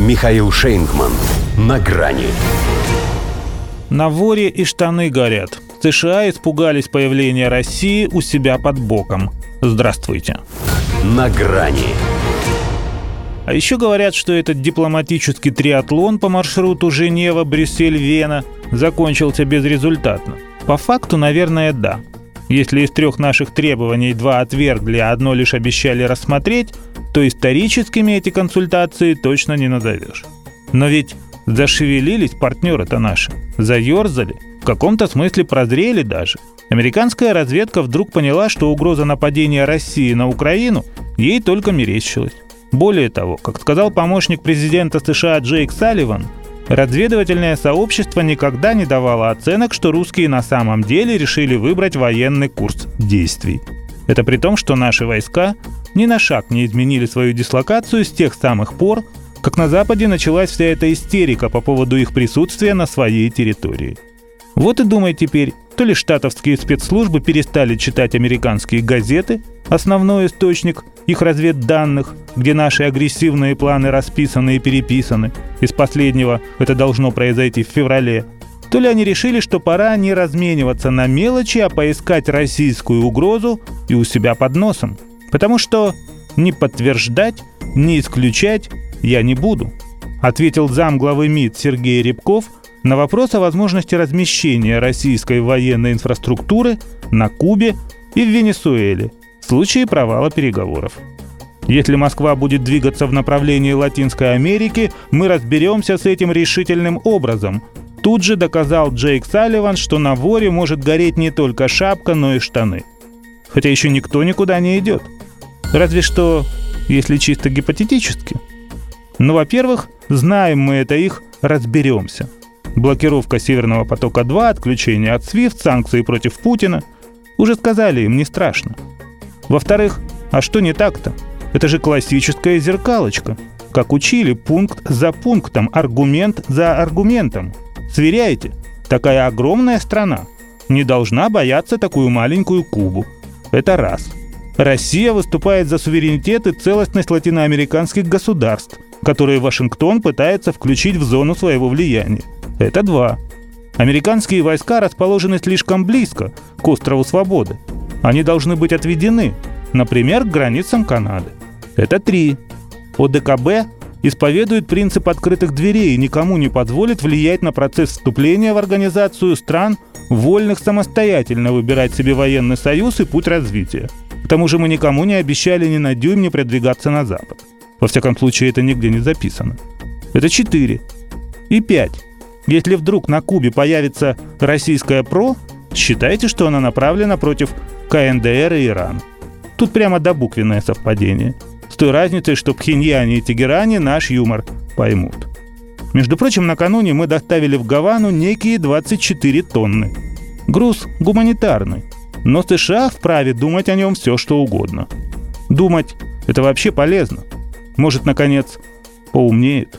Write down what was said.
Михаил Шейнгман. На грани. На воре и штаны горят. США испугались появления России у себя под боком. Здравствуйте. На грани. А еще говорят, что этот дипломатический триатлон по маршруту Женева, Брюссель, Вена закончился безрезультатно. По факту, наверное, да. Если из трех наших требований два отвергли, а одно лишь обещали рассмотреть, то историческими эти консультации точно не назовешь. Но ведь зашевелились партнеры-то наши, заерзали, в каком-то смысле прозрели даже. Американская разведка вдруг поняла, что угроза нападения России на Украину ей только мерещилась. Более того, как сказал помощник президента США Джейк Салливан – Разведывательное сообщество никогда не давало оценок, что русские на самом деле решили выбрать военный курс действий. Это при том, что наши войска ни на шаг не изменили свою дислокацию с тех самых пор, как на Западе началась вся эта истерика по поводу их присутствия на своей территории. Вот и думай теперь, то ли штатовские спецслужбы перестали читать американские газеты, основной источник их разведданных, где наши агрессивные планы расписаны и переписаны, из последнего это должно произойти в феврале, то ли они решили, что пора не размениваться на мелочи, а поискать российскую угрозу и у себя под носом. Потому что не подтверждать, не исключать я не буду, ответил зам главы МИД Сергей Рябков – на вопрос о возможности размещения российской военной инфраструктуры на Кубе и в Венесуэле в случае провала переговоров. Если Москва будет двигаться в направлении Латинской Америки, мы разберемся с этим решительным образом. Тут же доказал Джейк Салливан, что на воре может гореть не только шапка, но и штаны. Хотя еще никто никуда не идет. Разве что, если чисто гипотетически. Но, во-первых, знаем мы это их, разберемся – Блокировка Северного потока-2, отключение от SWIFT, санкции против Путина. Уже сказали им, не страшно. Во-вторых, а что не так-то? Это же классическая зеркалочка. Как учили, пункт за пунктом, аргумент за аргументом. Сверяйте. Такая огромная страна не должна бояться такую маленькую Кубу. Это раз. Россия выступает за суверенитет и целостность латиноамериканских государств, которые Вашингтон пытается включить в зону своего влияния. Это два. Американские войска расположены слишком близко к острову Свободы. Они должны быть отведены, например, к границам Канады. Это три. ОДКБ исповедует принцип открытых дверей и никому не позволит влиять на процесс вступления в организацию стран, вольных самостоятельно выбирать себе военный союз и путь развития. К тому же мы никому не обещали ни на дюйм не продвигаться на Запад. Во всяком случае, это нигде не записано. Это четыре. И пять. Если вдруг на Кубе появится российская ПРО, считайте, что она направлена против КНДР и Ирана. Тут прямо до буквенное совпадение. С той разницей, что Пхеньяне и Тегеране наш юмор поймут. Между прочим, накануне мы доставили в Гавану некие 24 тонны. Груз гуманитарный. Но США вправе думать о нем все, что угодно. Думать – это вообще полезно. Может, наконец, поумнеет.